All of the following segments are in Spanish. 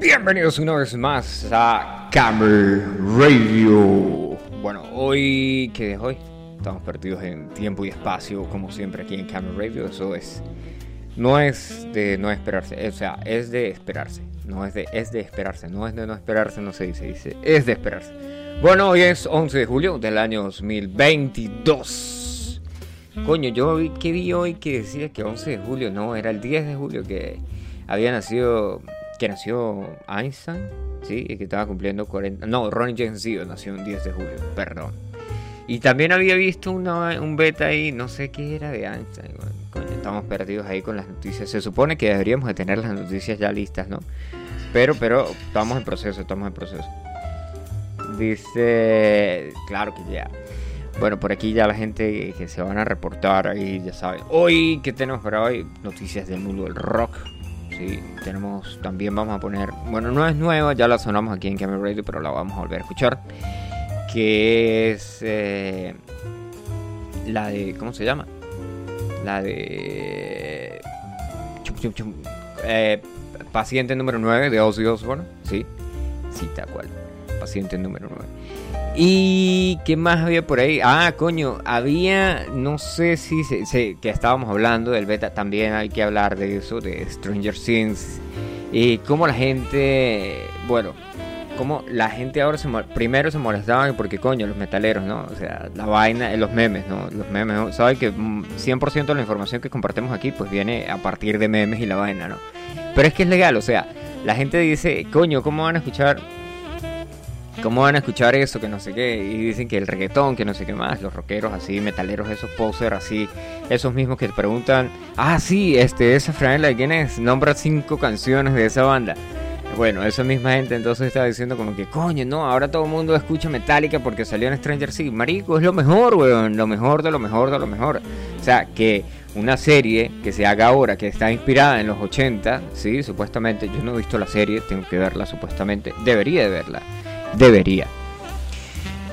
Bienvenidos una vez más a Camel Radio. Bueno, hoy, ¿qué es hoy? Estamos perdidos en tiempo y espacio, como siempre aquí en Camel Radio. Eso es, no es de no esperarse, o sea, es de esperarse. No es de, es de esperarse, no es de no esperarse, no se dice, dice, es de esperarse. Bueno, hoy es 11 de julio del año 2022. Coño, yo vi, ¿qué vi hoy que decía que 11 de julio? No, era el 10 de julio que había nacido que nació Einstein, ¿sí? Y que estaba cumpliendo 40... No, Ronnie James Dio nació el 10 de julio, perdón. Y también había visto una, un beta ahí, no sé qué era de Einstein. coño, estamos perdidos ahí con las noticias. Se supone que deberíamos de tener las noticias ya listas, ¿no? Pero, pero, estamos en proceso, estamos en proceso. Dice, claro que ya. Bueno, por aquí ya la gente que se van a reportar ahí, ya saben. Hoy, ¿qué tenemos para hoy? Noticias del mundo del rock, tenemos, también vamos a poner, bueno, no es nueva, ya la sonamos aquí en Camera Radio, pero la vamos a volver a escuchar. Que es eh, la de, ¿cómo se llama? La de... Eh, paciente número 9 de Ozzy Osbourne, sí, sí, tal cual. Paciente número 9. ¿Y qué más había por ahí? Ah, coño, había, no sé si se, que estábamos hablando del beta, también hay que hablar de eso, de Stranger Things. Y cómo la gente, bueno, cómo la gente ahora se primero se molestaban porque coño, los metaleros, ¿no? O sea, la vaina, los memes, ¿no? Los memes, ¿no? Saben que 100% de la información que compartimos aquí pues viene a partir de memes y la vaina, ¿no? Pero es que es legal, o sea, la gente dice, coño, ¿cómo van a escuchar ¿Cómo van a escuchar eso? Que no sé qué. Y dicen que el reggaetón, que no sé qué más. Los rockeros así, metaleros, esos posers así. Esos mismos que te preguntan, ah, sí, este, esa franela de quién es. Nombra cinco canciones de esa banda. Bueno, esa misma gente entonces está diciendo como que, coño, no, ahora todo el mundo escucha Metallica porque salió en Stranger Things. Marico, es lo mejor, weón. Lo mejor de lo mejor de lo mejor. O sea, que una serie que se haga ahora, que está inspirada en los 80, sí, supuestamente. Yo no he visto la serie, tengo que verla supuestamente. Debería de verla debería.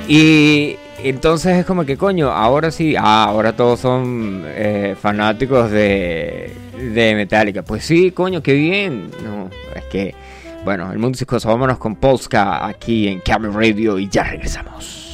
Y entonces es como que coño, ahora sí, ah, ahora todos son eh, fanáticos de, de Metallica. Pues sí, coño, qué bien. No, es que, bueno, el mundo es vámonos con Polska aquí en Camera Radio y ya regresamos.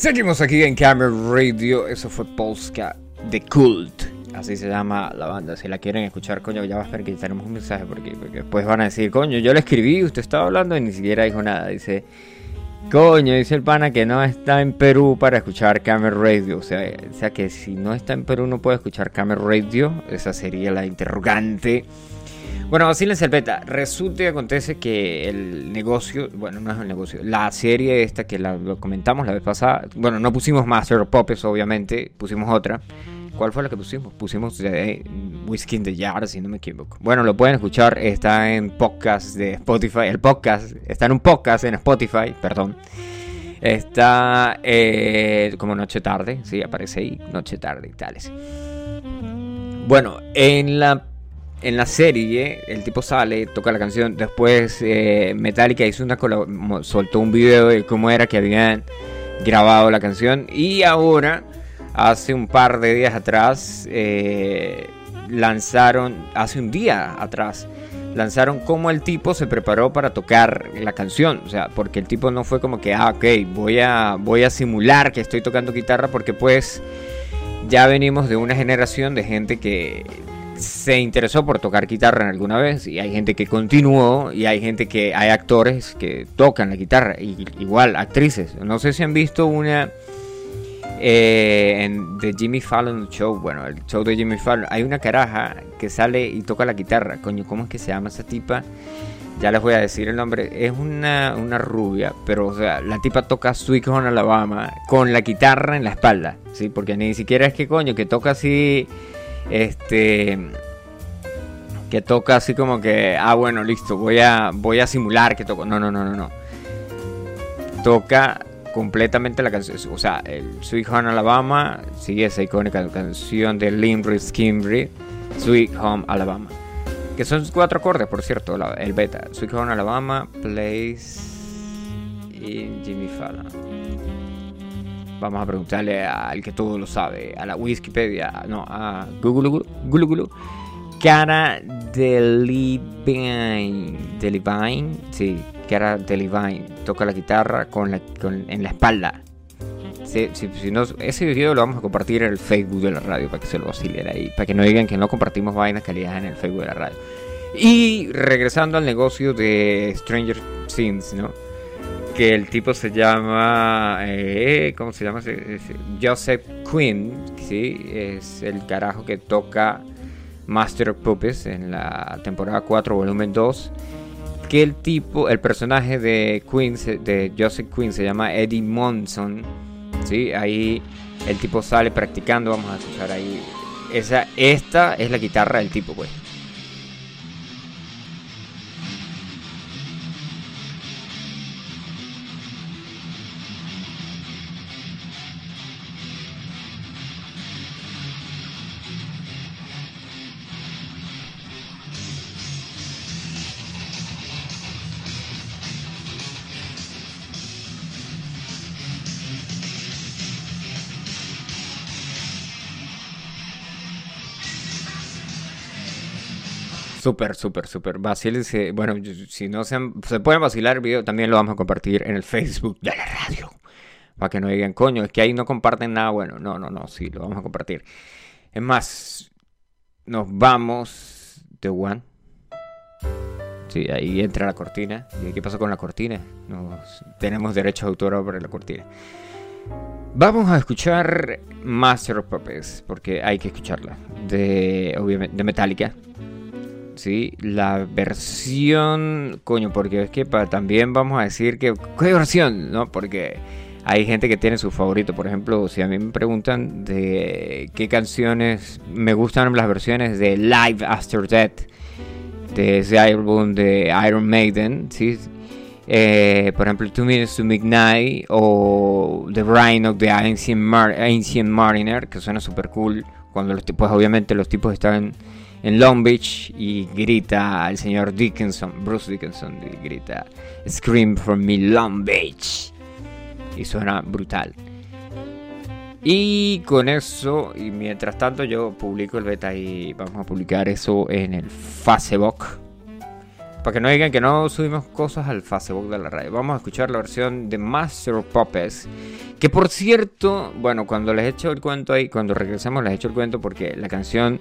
Seguimos aquí en Camera Radio. Eso fue Polska The Cult. Así se llama la banda. Si la quieren escuchar, coño, ya va a esperar que tenemos un mensaje porque, porque después van a decir, coño, yo le escribí, usted estaba hablando y ni siquiera dijo nada. Dice, coño, dice el pana que no está en Perú para escuchar Camera Radio. O sea, o sea que si no está en Perú no puede escuchar Camera Radio. Esa sería la interrogante. Bueno, el beta. Resulta y acontece que el negocio, bueno, no es el negocio, la serie esta que lo comentamos la vez pasada, bueno, no pusimos Master of Puppets, obviamente, pusimos otra. ¿Cuál fue la que pusimos? Pusimos Whiskey in the Jar, si no me equivoco. Bueno, lo pueden escuchar, está en podcast de Spotify. El podcast, está en un podcast en Spotify, perdón. Está eh, como Noche Tarde, sí, aparece ahí, Noche Tarde y tales. Bueno, en la en la serie el tipo sale, toca la canción, después eh, Metallica hizo una soltó un video de cómo era que habían grabado la canción y ahora hace un par de días atrás eh, lanzaron, hace un día atrás lanzaron cómo el tipo se preparó para tocar la canción, o sea, porque el tipo no fue como que, ah, ok, voy a, voy a simular que estoy tocando guitarra porque pues ya venimos de una generación de gente que se interesó por tocar guitarra en alguna vez y hay gente que continuó y hay gente que hay actores que tocan la guitarra y igual actrices. No sé si han visto una eh, en The Jimmy Fallon Show. Bueno el show de Jimmy Fallon. Hay una caraja que sale y toca la guitarra. Coño cómo es que se llama esa tipa ya les voy a decir el nombre. Es una, una rubia pero o sea la tipa toca Sweet Home Alabama con la guitarra en la espalda sí porque ni siquiera es que coño que toca así este que toca así como que ah bueno listo voy a voy a simular que toco. No no no no no. Toca completamente la canción o sea el Sweet Home Alabama sigue esa icónica canción de Limbrick Skimbrick Sweet Home Alabama que son cuatro acordes por cierto la- el beta. Sweet Home Alabama plays in Jimmy Fallon Vamos a preguntarle al que todo lo sabe, a la Wikipedia, no, a Google, Google, Google. Cara Delevingne, Delevingne, sí, Cara Delevingne, toca la guitarra con la, con- en la espalda. Sí, sí, si no, ese video lo vamos a compartir en el Facebook de la radio para que se lo vacilen ahí, para que no digan que no compartimos vainas calidad en el Facebook de la radio. Y regresando al negocio de Stranger Things, ¿no? Que el tipo se llama eh, ¿cómo se llama? Joseph Quinn sí es el carajo que toca Master of Puppets en la temporada 4 volumen 2 que el tipo el personaje de Quinn de Joseph Quinn se llama Eddie Monson sí ahí el tipo sale practicando vamos a escuchar ahí. Esa esta es la guitarra del tipo pues Súper, súper, súper. Vacílense. Bueno, si no se, pueden vacilar el video, también lo vamos a compartir en el Facebook de la radio. Para que no digan, coño, es que ahí no comparten nada bueno. No, no, no, sí, lo vamos a compartir. Es más, nos vamos de One. Sí, ahí entra la cortina. ¿Y qué pasó con la cortina? Nos, tenemos derecho de autor sobre la cortina. Vamos a escuchar Master of Puppets, porque hay que escucharla, de, obviamente, de Metallica. Sí, la versión, coño, porque es que también vamos a decir que, ¿qué versión? ¿No? Porque hay gente que tiene su favorito. Por ejemplo, si a mí me preguntan de qué canciones me gustan las versiones de Live After Death, de ese álbum de Iron Maiden, ¿sí? Eh, por ejemplo, Two Minutes to Midnight o The Reign of the Ancient Mariner, que suena super cool. Cuando los tipos, obviamente, los tipos están en Long Beach y grita el señor Dickinson, Bruce Dickinson, y grita Scream from me Long Beach. Y suena brutal. Y con eso, y mientras tanto yo publico el beta y vamos a publicar eso en el Facebook. Para que no digan que no subimos cosas al Facebook de la radio. Vamos a escuchar la versión de Master of Puppets. Que por cierto, bueno, cuando les echo el cuento ahí, cuando regresemos les echo el cuento porque la canción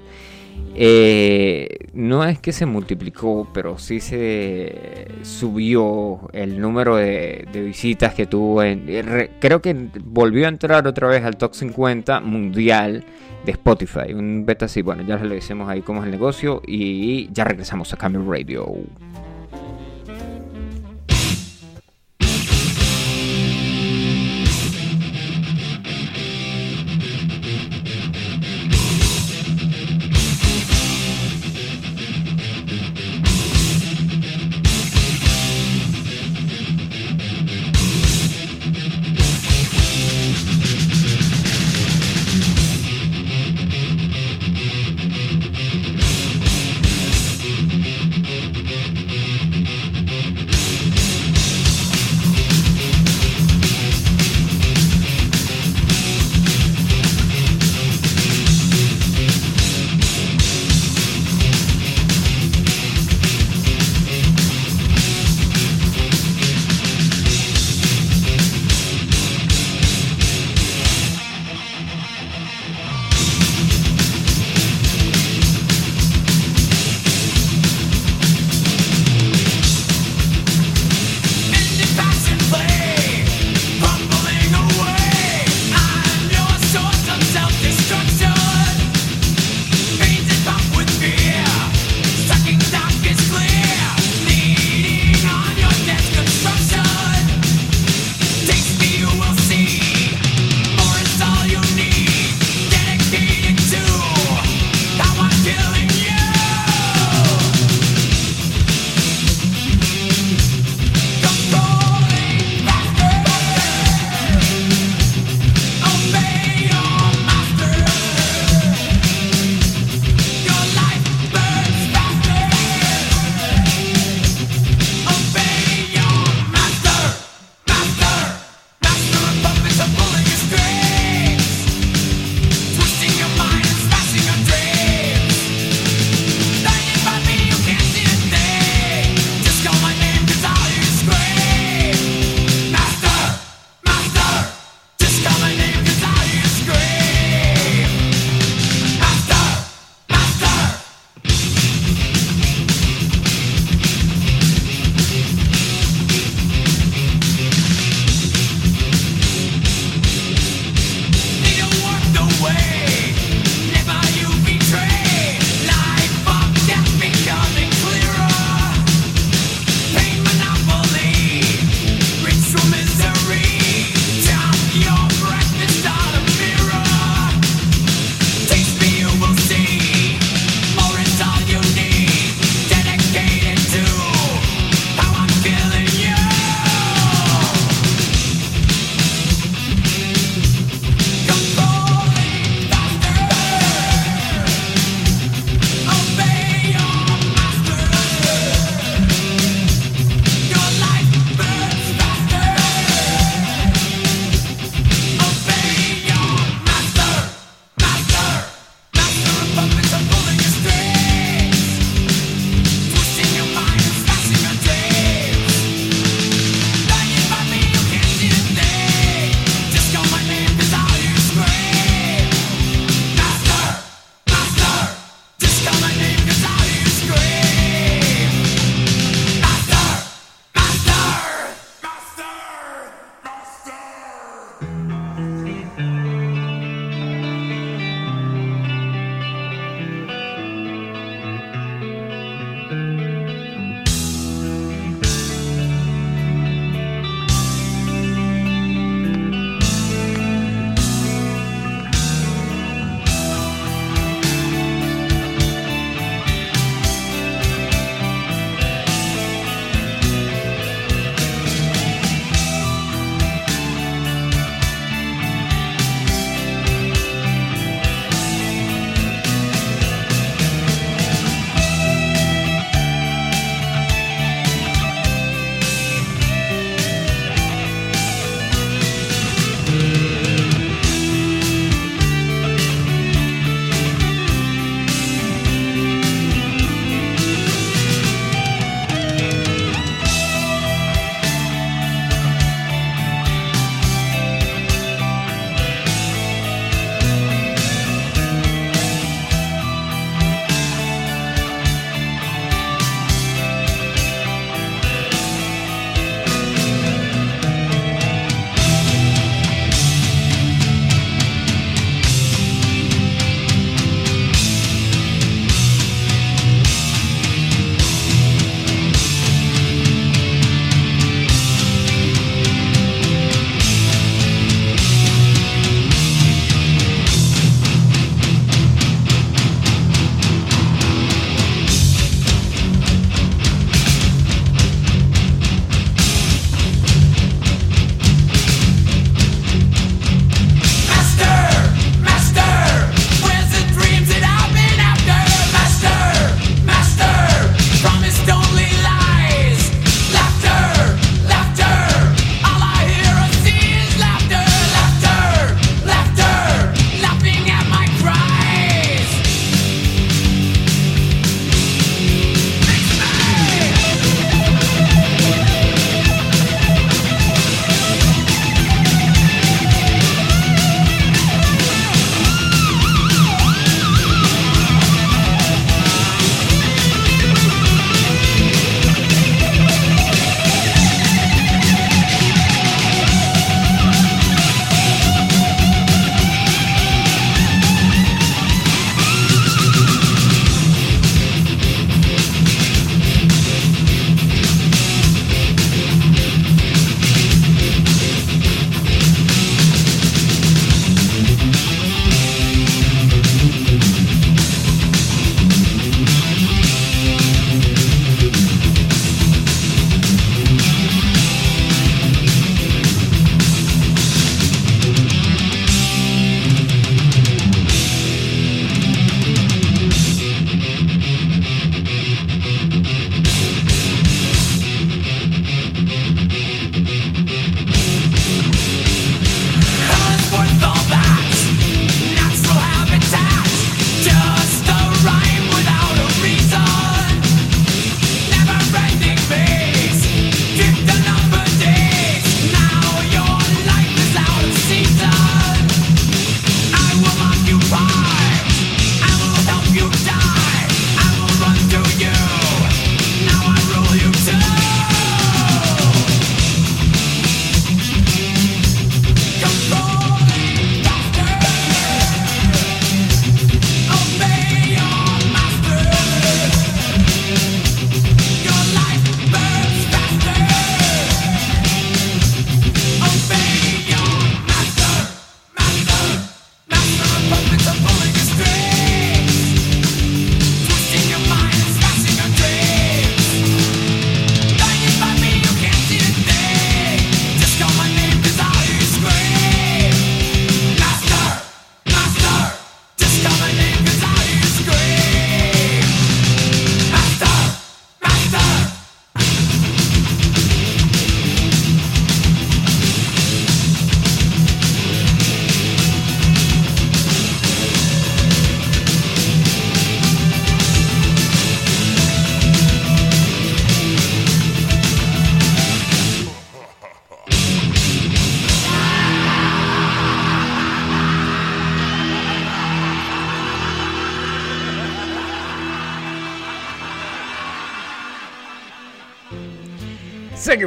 eh, no es que se multiplicó, pero sí se subió el número de, visitas que tuvo. En, re- creo que volvió a entrar otra vez al top 50 mundial de Spotify. Un beta así, bueno, ya les decimos ahí cómo es el negocio y ya regresamos a Camel Radio.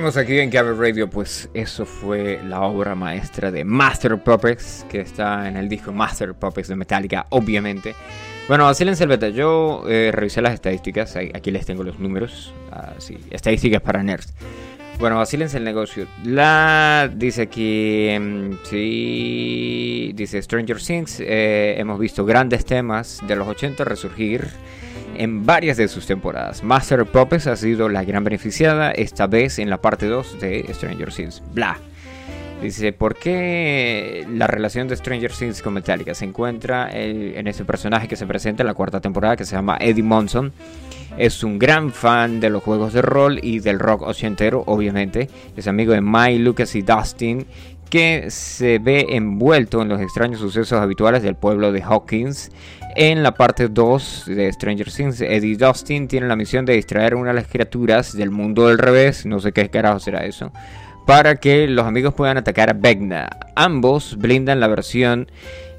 Seguimos aquí en Gamer Radio, pues eso fue la obra maestra de Master Puppets, que está en el disco Master Puppets de Metallica, obviamente. Bueno, así en Selveta, yo eh, revisé las estadísticas, aquí les tengo los números, así, estadísticas para nerds. Bueno, vacílense el negocio. La dice aquí, em, sí, dice Stranger Things, eh, hemos visto grandes temas de los 80 resurgir en varias de sus temporadas. Master Puppets ha sido la gran beneficiada, esta vez en la parte 2 de Stranger Things. Bla. Dice, ¿por qué la relación de Stranger Things con Metallica se encuentra en ese personaje que se presenta en la cuarta temporada que se llama Eddie Monson? Es un gran fan de los juegos de rol y del rock ochentero, obviamente. Es amigo de Mike, Lucas y Dustin, que se ve envuelto en los extraños sucesos habituales del pueblo de Hawkins. En la parte 2 de Stranger Things, Eddie Dustin tiene la misión de distraer una de las criaturas del mundo del revés, no sé qué carajo será eso, para que los amigos puedan atacar a Vecna. Ambos blindan la versión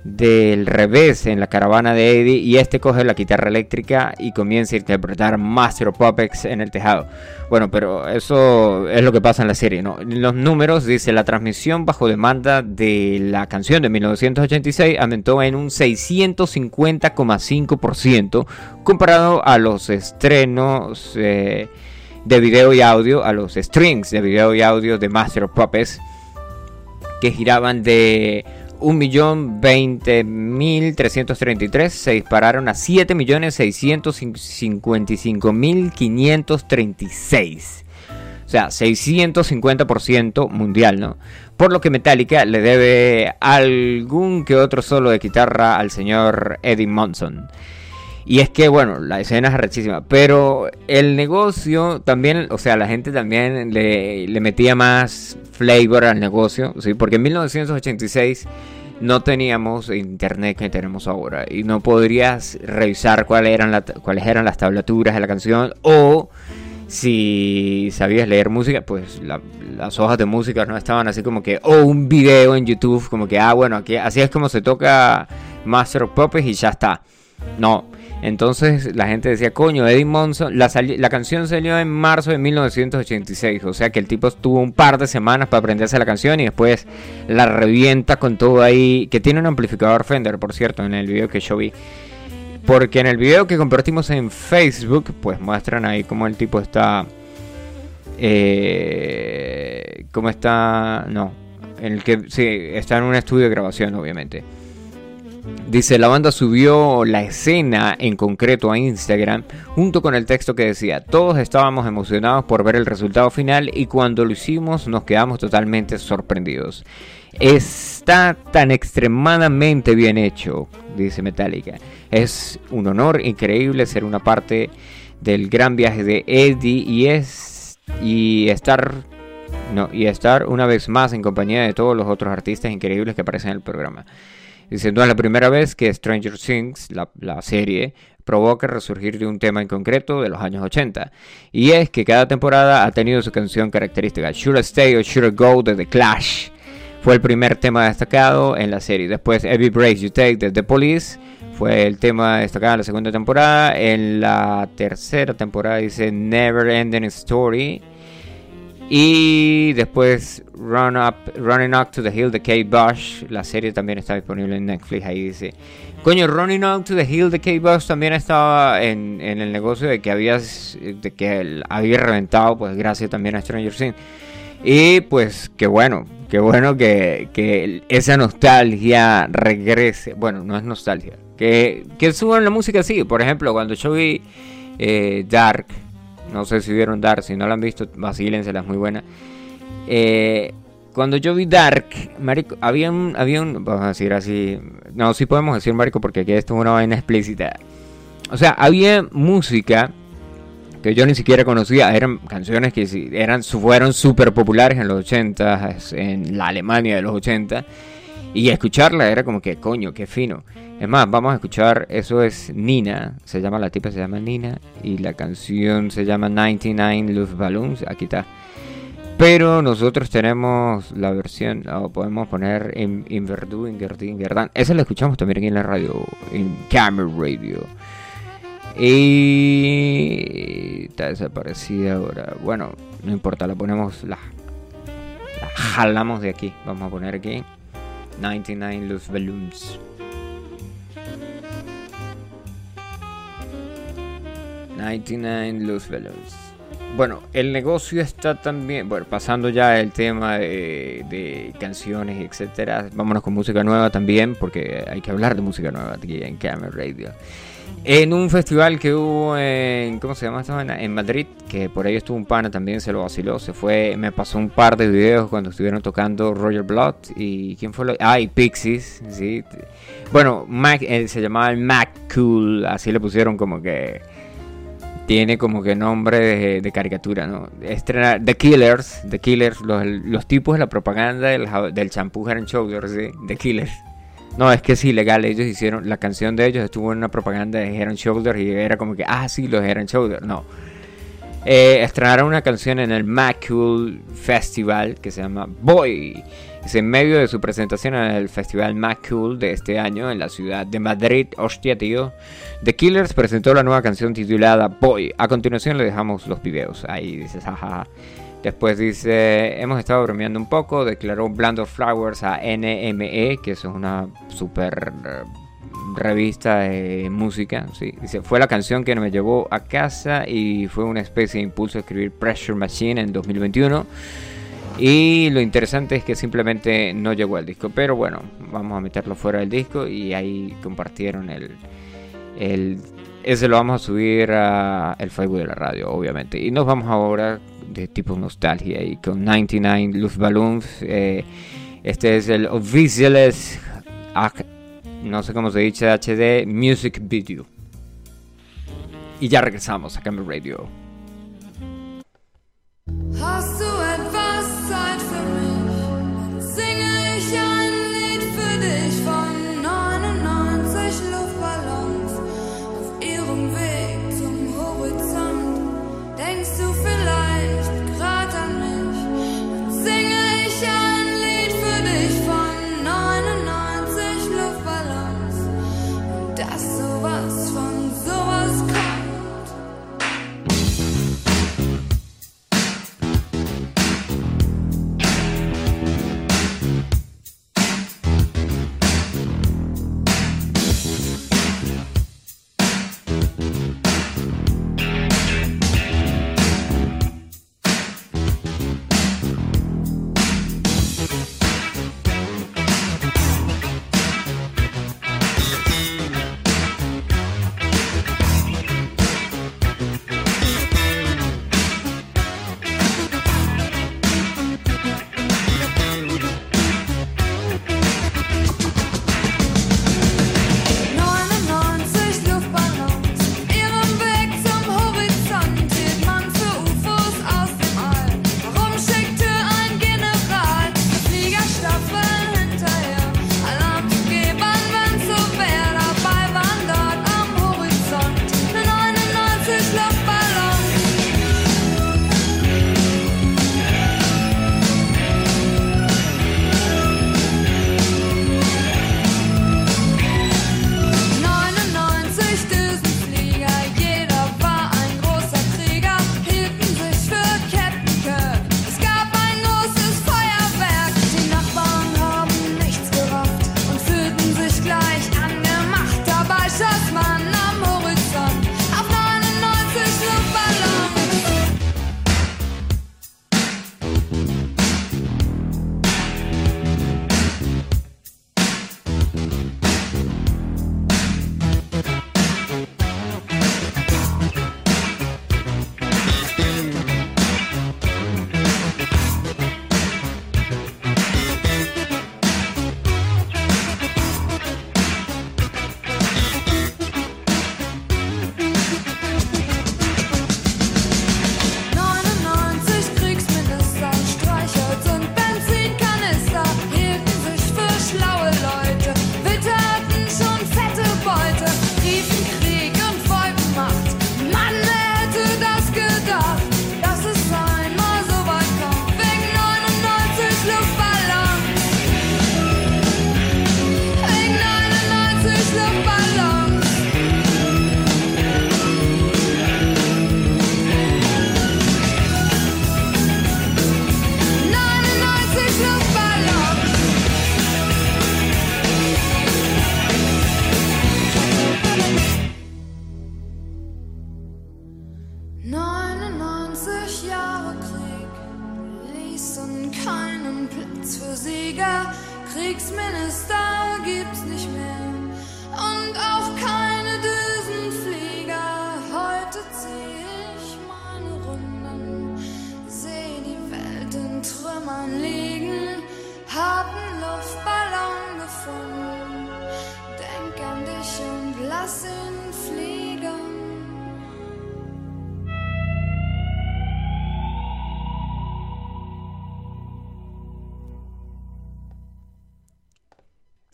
del revés en la caravana de Eddie y este coge la guitarra eléctrica y comienza a interpretar Master of Puppets en el tejado. Bueno, pero eso es lo que pasa en la serie. Los números dice la transmisión bajo demanda de la canción de 1986 aumentó en un 650,5% comparado a los estrenos eh, de video y audio, a los strings de video y audio de Master of Puppets, que giraban de 1.020.333, se dispararon a 7.655.536. O sea, 650% mundial, ¿no? Por lo que Metallica le debe algún que otro solo de guitarra al señor Eddie Monson. Y es que, bueno, la escena es rechísima. Pero el negocio también, o sea, la gente también le, le, metía más flavor al negocio, ¿sí? Porque en 1986 no teníamos internet que tenemos ahora. Y no podrías revisar cuáles eran, cuáles eran las tablaturas de la canción. O si sabías leer música, pues las hojas de música no estaban así como que, o un video en YouTube, como que, ah, bueno, aquí, así es como se toca Master of Puppets y ya está. No, entonces la gente decía, coño, Eddie Monson, la, canción salió en marzo de 1986, o sea que el tipo tuvo un par de semanas para aprenderse la canción y después la revienta con todo ahí, que tiene un amplificador Fender, por cierto, en el video que yo vi. Porque en el video que compartimos en Facebook, pues muestran ahí cómo el tipo está... Eh, cómo está... No, en el que sí, está en un estudio de grabación, obviamente. Dice, la banda subió la escena en concreto a Instagram junto con el texto que decía, todos estábamos emocionados por ver el resultado final y cuando lo hicimos nos quedamos totalmente sorprendidos. Está tan extremadamente bien hecho, dice Metallica. Es un honor increíble ser una parte del gran viaje de Eddie y es y estar no, y estar una vez más en compañía de todos los otros artistas increíbles que aparecen en el programa. Dice, no es la primera vez que Stranger Things, la, serie, provoca resurgir de un tema en concreto de los años 80. Y es que cada temporada ha tenido su canción característica. Should I Stay or Should I Go de The Clash. Fue el primer tema destacado en la serie. Después Every Break You Take de The Police. Fue el tema destacado en la segunda temporada. En la tercera temporada dice Never Ending Story. Y después Run Up, Running Up to the Hill de Kate Bush. La serie también está disponible en Netflix. Ahí dice: Coño, Running Up to the Hill de Kate Bush también estaba en, en el negocio de que de que había reventado, pues gracias también a Stranger Things. Y pues qué bueno, qué bueno que, que, esa nostalgia regrese. Bueno, no es nostalgia. Que, que suban la música así. Por ejemplo, cuando yo vi eh, Dark no sé si vieron Dark, si no la han visto, vacílensela, es muy buena. Eh, cuando yo vi Dark, marico, había un, había un, vamos a decir así, no, sí podemos decir marico porque aquí esto es una vaina explícita. O sea, había música que yo ni siquiera conocía, eran canciones que eran, fueron súper populares en los 80, en la Alemania de los 80, y escucharla era como que, coño, qué fino. Es más, vamos a escuchar, eso es Nina, se llama la tipa, se llama Nina, y la canción se llama 99 Love Balloons, aquí está. Pero nosotros tenemos la versión, o podemos poner en Inverdú, Ingerdi, Ingerdan. Esa la escuchamos también aquí en la radio, en Camera Radio. Y está desaparecida ahora. Bueno, no importa, la ponemos, la, la jalamos de aquí. Vamos a poner aquí 99 Loose Balloons. 99 Loose Balloons. Bueno, el negocio está también, bueno, pasando ya el tema de, de canciones, etcétera. Vámonos con música nueva también, porque hay que hablar de música nueva aquí en Camera Radio. En un festival que hubo en, ¿cómo se llama esta vaina? En Madrid, que por ahí estuvo un pana también, se lo vaciló, se fue, me pasó un par de videos cuando estuvieron tocando Roger Blood y ¿quién fue? Lo? Ah, y Pixies, sí. Bueno, Mac, eh, se llamaba el Mac Cool, así le pusieron como que tiene como que nombre de, caricatura, ¿no? Estrenar The Killers, The Killers, los, los tipos de la propaganda del, del champú and Shoulders, ¿sí? The Killers. No, es que es ilegal, ellos hicieron, la canción de ellos estuvo en una propaganda de and Shoulders y era como que, ah, sí, los and Shoulders, no. Eh, estrenaron una canción en el Macul Festival que se llama Boy. Es en medio de su presentación en el Festival Macul de este año en la ciudad de Madrid. Hostia, tío. The Killers presentó la nueva canción titulada Boy. A continuación le dejamos los videos. Ahí dices, jaja. Después dice, hemos estado bromeando un poco, declaró Bland of Flowers a NME, que eso es una super eh, revista de música. Dice, fue la canción que me llevó a casa y fue una especie de impulso a escribir Pressure Machine en 2021. Y lo interesante es que simplemente no llegó al disco. Pero bueno, vamos a meterlo fuera del disco y ahí compartieron el... el ese lo vamos a subir a Facebook de la radio, obviamente. Y nos vamos ahora de tipo nostalgia y con 99 Luftballons. Eh, este es el Officiales, no sé cómo se dice, HD Music Video. Y ya regresamos a Camera Radio.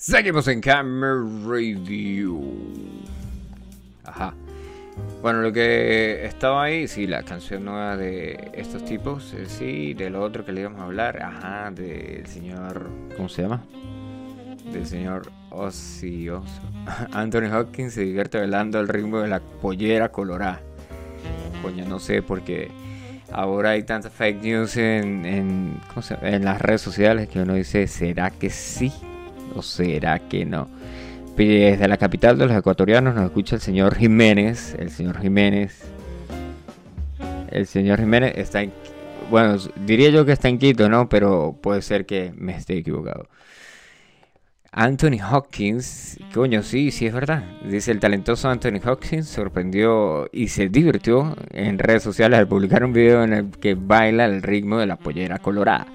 Seguimos en Camera Radio. Ajá. Bueno, lo que estaba ahí, sí, la canción nueva de estos tipos, eh, sí, de lo otro que le íbamos a hablar, ajá, del señor, ¿cómo se llama? Del señor Os- Anthony Hopkins se divierte bailando al ritmo de la pollera colorada. Coño, no sé, porque ahora hay tantas fake news en, en las redes sociales que uno dice, ¿será que sí? ¿O será que no? Desde la capital de los ecuatorianos nos escucha el señor Jiménez. El señor Jiménez. El señor Jiménez está en... Bueno, diría yo que está en Quito, ¿no? Pero puede ser que me esté equivocado. Anthony Hopkins, coño, sí, sí es verdad. Dice el talentoso Anthony Hopkins sorprendió y se divirtió en redes sociales al publicar un video en el que baila al ritmo de la pollera colorada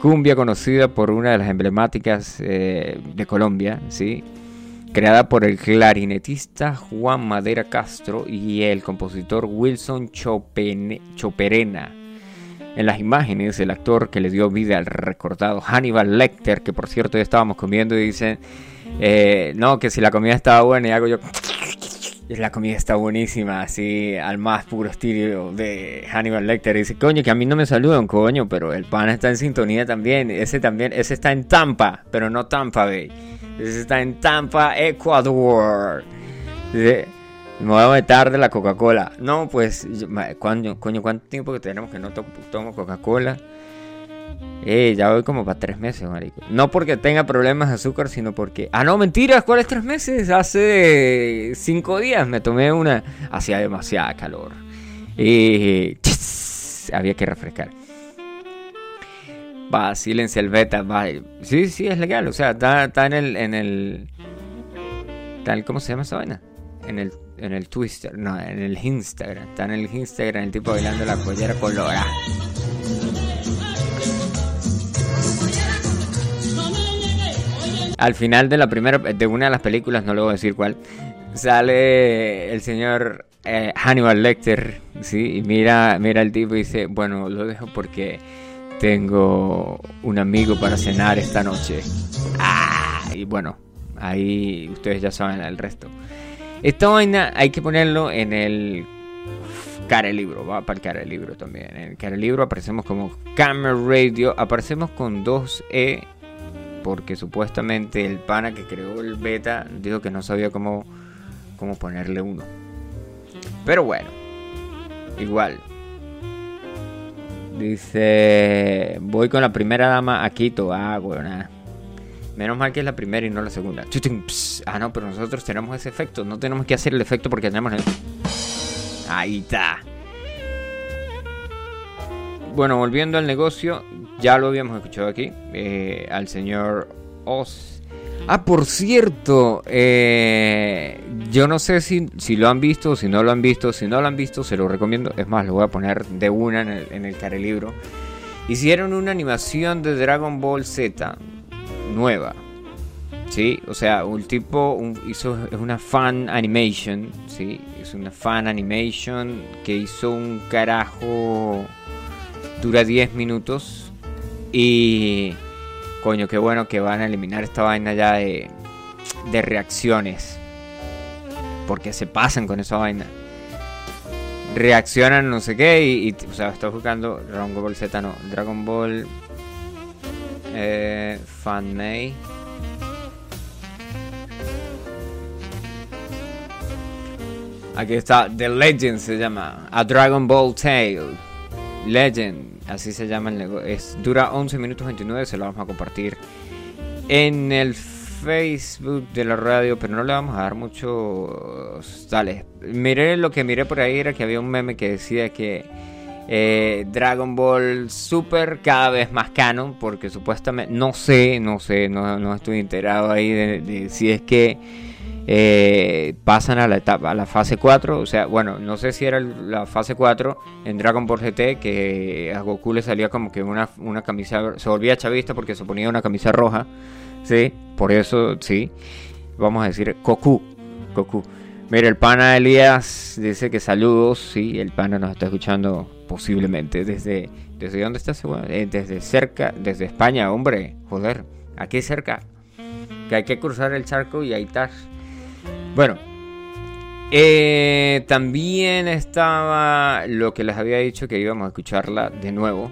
cumbia conocida por una de las emblemáticas eh, de Colombia, ¿sí? creada por el clarinetista Juan Madera Castro y el compositor Wilson Chopene- Choperena. En las imágenes, el actor que le dio vida al recordado Hannibal Lecter, que por cierto ya estábamos comiendo y dicen, eh, no, que si la comida estaba buena y hago yo... La comida está buenísima, así al más puro estilo de Hannibal Lecter. Dice, coño, que a mí no me saludan, coño, pero el pan está en sintonía también. Ese también, ese está en Tampa, pero no Tampa Bay. Ese está en Tampa, Ecuador. Dice, me voy a meter de la Coca-Cola. No, pues, ma- coño, ¿cuánto tiempo que tenemos que no to- tomo Coca-Cola? Eh, ya voy como para tres meses, marico. No porque tenga problemas de azúcar, sino porque... Ah, no, mentiras, ¿cuáles tres meses? Hace cinco días me tomé una... Hacía demasiada calor. Y... chis, había que refrescar. Va, silencio el beta, va. Sí, sí, es legal. O sea, está, está en el... En el el- ¿Cómo se llama esa vaina? En el, en el Twister, no, en el Instagram. Está en el Instagram el tipo bailando la pollera colorada. Al final de la primera, de una de las películas, no le voy a decir cuál, sale el señor eh, Hannibal Lecter, sí, y mira, mira al tipo y dice, bueno, lo dejo porque tengo un amigo para cenar esta noche. Ah, y bueno, ahí ustedes ya saben el resto. Esta vaina hay que ponerlo en el cara el libro, va para el cara el libro también. En el cara el libro aparecemos como Camera Radio, aparecemos con dos E porque supuestamente el pana que creó el beta dijo que no sabía cómo, cómo ponerle uno. Pero bueno, igual. Dice, voy con la primera dama a Quito. Ah, bueno, Menos mal que es la primera y no la segunda. Ah, no, pero nosotros tenemos ese efecto. No tenemos que hacer el efecto porque tenemos el... Ahí está. Bueno, volviendo al negocio, ya lo habíamos escuchado aquí, eh, al señor Oz. Ah, por cierto, eh, yo no sé si, si lo han visto si no lo han visto. Si no lo han visto, se lo recomiendo. Es más, lo voy a poner de una en el, en el carelibro. Hicieron una animación de Dragon Ball Z nueva. Sí, o sea, un tipo un- hizo es una fan animation, sí, es una fan animation que hizo un carajo dura 10 minutos y coño, qué bueno que van a eliminar esta vaina ya de reacciones. Porque se pasan con esa vaina. Reaccionan no sé qué y, y, o sea, estoy jugando Dragon Ball Z no, Dragon Ball eh, Fan May. Aquí está, The Legend se llama. A Dragon Ball Tale. Legend, así se llama el negocio. Es, dura 11 minutos 29, se lo vamos a compartir en el Facebook de la radio, pero no le vamos a dar muchos tales. Miré lo que miré por ahí era que había un meme que decía que eh, Dragon Ball Super cada vez más canon, porque supuestamente, no sé, no sé, no, no estoy enterado ahí de, de si es que eh, pasan a la etapa, a la fase 4. O sea, bueno, no sé si era la fase 4 en Dragon Ball GT, que a Goku le salía como que una, una camisa, se volvía chavista porque se ponía una camisa roja. Sí, por eso, sí. Vamos a decir Goku. Goku. Mira, el pana Elías dice que saludos. Sí, el pana nos está escuchando posiblemente desde. ¿Desde dónde estás? Eh, desde cerca, desde España, hombre. Joder, aquí cerca. Que hay que cruzar el charco y ahí estás. Bueno, eh, también estaba lo que les había dicho que íbamos a escucharla de nuevo.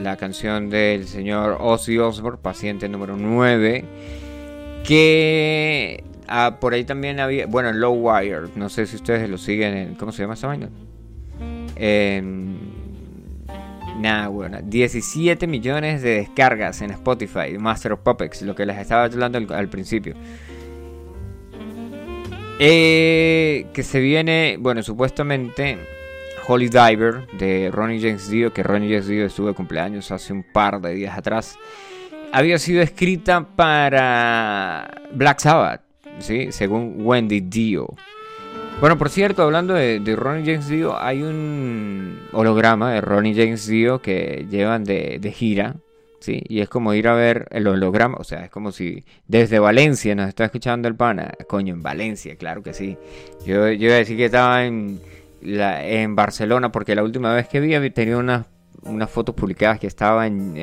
La canción del señor Ozzy Osbourne, paciente número 9. Que ah, por ahí también había. Bueno, en Low Wire. No sé si ustedes lo siguen en. ¿Cómo se llama esa vaina? En. Nada, bueno. 17 millones de descargas en Spotify. Master of Puppets. Lo que les estaba hablando al principio. Eh, que se viene, bueno, supuestamente Holy Diver de Ronnie James Dio, que Ronnie James Dio estuvo de cumpleaños hace un par de días atrás, había sido escrita para Black Sabbath, ¿sí? según Wendy Dio. Bueno, por cierto, hablando de, Ronnie James Dio, hay un holograma de Ronnie James Dio que llevan de gira, ¿sí? Y es como ir a ver el holograma, o sea, es como si desde Valencia nos está escuchando el pana. Coño, en Valencia, claro que sí. Yo, yo iba a decir que estaba en, la- en Barcelona porque la última vez que vi tenía unas, unas fotos publicadas que estaba en,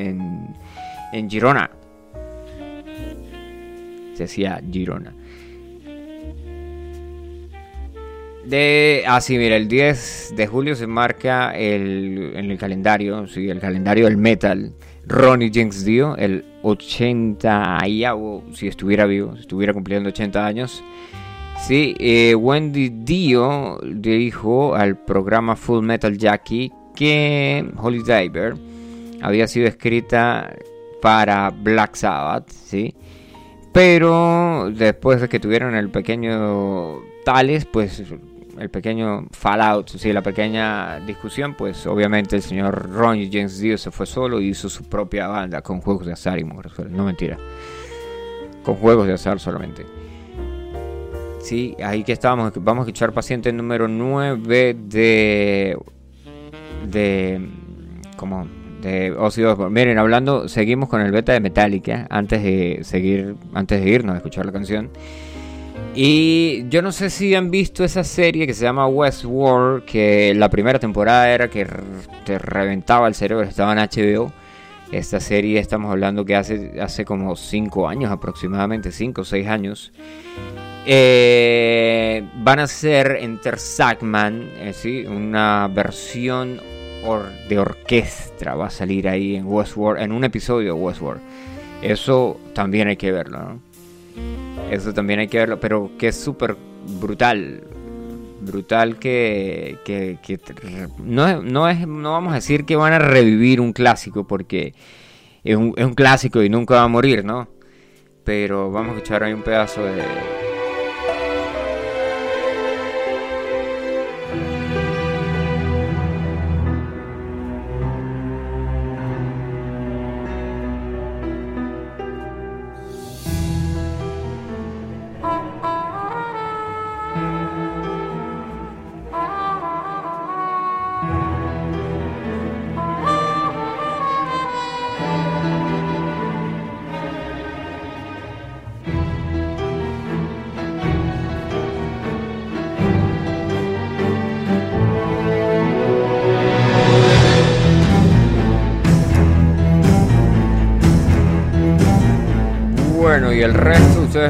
en Girona. Se decía Girona. De, ah, mira, el 10 de julio se marca el, en el calendario, sí, el calendario del metal. Ronnie James Dio, el 80 y algo, si estuviera vivo, si estuviera cumpliendo 80 años. Sí, eh, Wendy Dio dijo al programa Full Metal Jackie que Holy Diver había sido escrita para Black Sabbath, ¿sí? Pero después de que tuvieron el pequeño tales, pues el pequeño fallout, sí, la pequeña discusión, pues obviamente el señor Ronnie James Dio se fue solo y hizo su propia banda con juegos de azar y mujeres. No mentira. Con juegos de azar solamente. Sí, ahí que estábamos, vamos a escuchar paciente número 9 de de como de Ozzy Osbourne. Miren, hablando, seguimos con el beta de Metallica antes de seguir antes de irnos a escuchar la canción. Y yo no sé si han visto esa serie que se llama Westworld, que la primera temporada era que te reventaba el cerebro, estaba en HBO. Esta serie estamos hablando que hace, hace como 5 años aproximadamente, 5 o 6 años. Eh, van a ser Enter Sackman, eh, ¿sí? una versión or- de orquesta va a salir ahí en Westworld, en un episodio de Westworld. Eso también hay que verlo, ¿no? Eso también hay que verlo, pero que es súper brutal. Brutal que, que, no, no, es, no vamos a decir que van a revivir un clásico porque es un, es un clásico y nunca va a morir, ¿no? Pero vamos a escuchar ahí un pedazo de...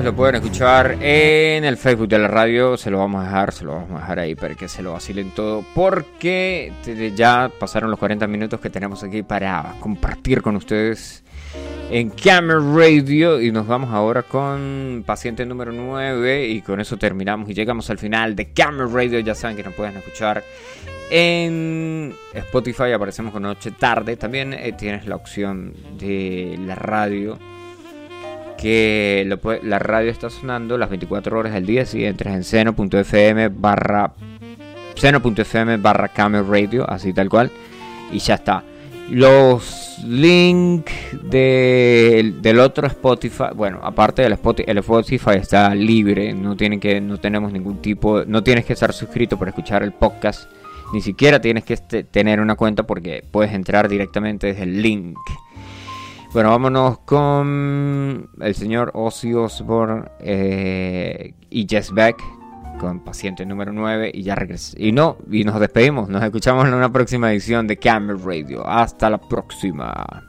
lo pueden escuchar en el Facebook de la radio. Se lo vamos a dejar, se lo vamos a dejar ahí para que se lo vacilen todo. Porque ya pasaron los 40 minutos que tenemos aquí para compartir con ustedes en Camera Radio. Y nos vamos ahora con paciente número 9. Y con eso terminamos y llegamos al final de Camera Radio. Ya saben que nos pueden escuchar en Spotify. Aparecemos con Noche Tarde. También eh, tienes la opción de la radio que lo puede- la radio está sonando las 24 horas del día si entras en seno.fm barra seno.fm barra Camel Radio, así tal cual, y ya está. Los links de- del otro Spotify, bueno, aparte del Spotify, el Spotify está libre, no tienen que, no tenemos ningún tipo, no tienes que estar suscrito para escuchar el podcast, ni siquiera tienes que este- tener una cuenta porque puedes entrar directamente desde el link. Bueno, vámonos con el señor Ozzy Osbourne eh, y Jess Beck con paciente número 9 y ya regresamos. Y no, y nos despedimos. Nos escuchamos en una próxima edición de Camel Radio. Hasta la próxima.